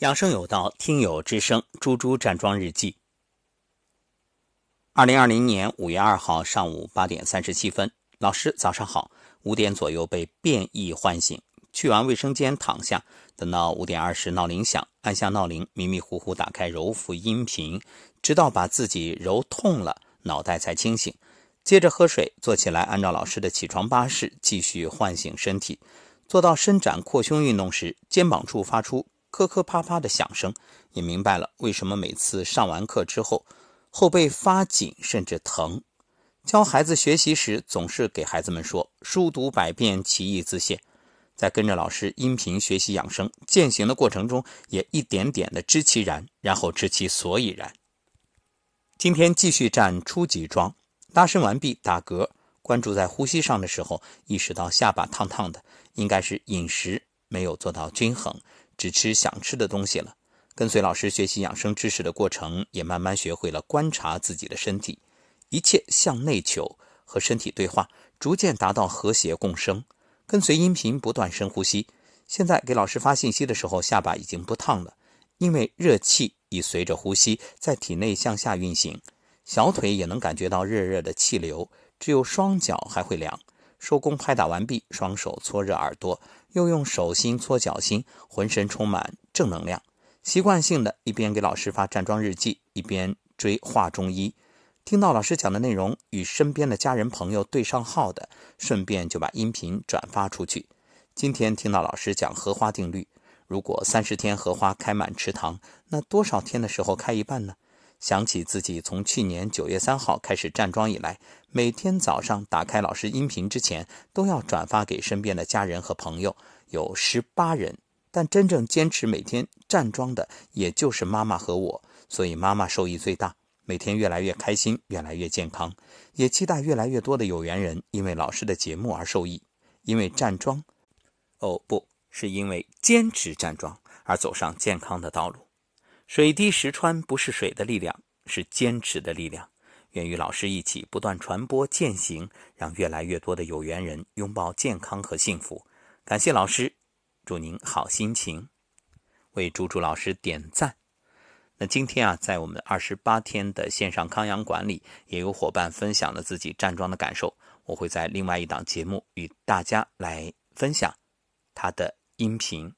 养生有道，听友之声，猪猪站桩日记。二零二零年五月二号上午八点三十七分，老师早上好。五点左右被变异唤醒，去完卫生间躺下，等到五点二十闹铃响，按下闹铃，迷迷糊糊打开揉腹音频，直到把自己揉痛了，脑袋才清醒。接着喝水，坐起来，按照老师的起床巴士继续唤醒身体。做到伸展扩胸运动时，肩膀处发出。磕磕啪啪的响声，也明白了为什么每次上完课之后后背发紧甚至疼。教孩子学习时，总是给孩子们说“书读百遍，其义自现”。在跟着老师音频学习养生践行的过程中，也一点点的知其然，然后知其所以然。今天继续站初级桩，拉伸完毕，打嗝，关注在呼吸上的时候，意识到下巴烫烫的，应该是饮食没有做到均衡。只吃想吃的东西了。跟随老师学习养生知识的过程，也慢慢学会了观察自己的身体，一切向内求，和身体对话，逐渐达到和谐共生。跟随音频不断深呼吸。现在给老师发信息的时候，下巴已经不烫了，因为热气已随着呼吸在体内向下运行，小腿也能感觉到热热的气流，只有双脚还会凉。收工拍打完毕，双手搓热耳朵，又用手心搓脚心，浑身充满正能量。习惯性的一边给老师发站桩日记，一边追画中医。听到老师讲的内容，与身边的家人朋友对上号的，顺便就把音频转发出去。今天听到老师讲荷花定律，如果三十天荷花开满池塘，那多少天的时候开一半呢？想起自己从去年九月三号开始站桩以来，每天早上打开老师音频之前，都要转发给身边的家人和朋友，有十八人。但真正坚持每天站桩的，也就是妈妈和我，所以妈妈受益最大，每天越来越开心，越来越健康，也期待越来越多的有缘人因为老师的节目而受益，因为站桩，哦，不是因为坚持站桩而走上健康的道路。水滴石穿不是水的力量，是坚持的力量。愿与老师一起不断传播践行，让越来越多的有缘人拥抱健康和幸福。感谢老师，祝您好心情。为朱朱老师点赞。那今天啊，在我们二十八天的线上康养馆里，也有伙伴分享了自己站桩的感受。我会在另外一档节目与大家来分享他的音频。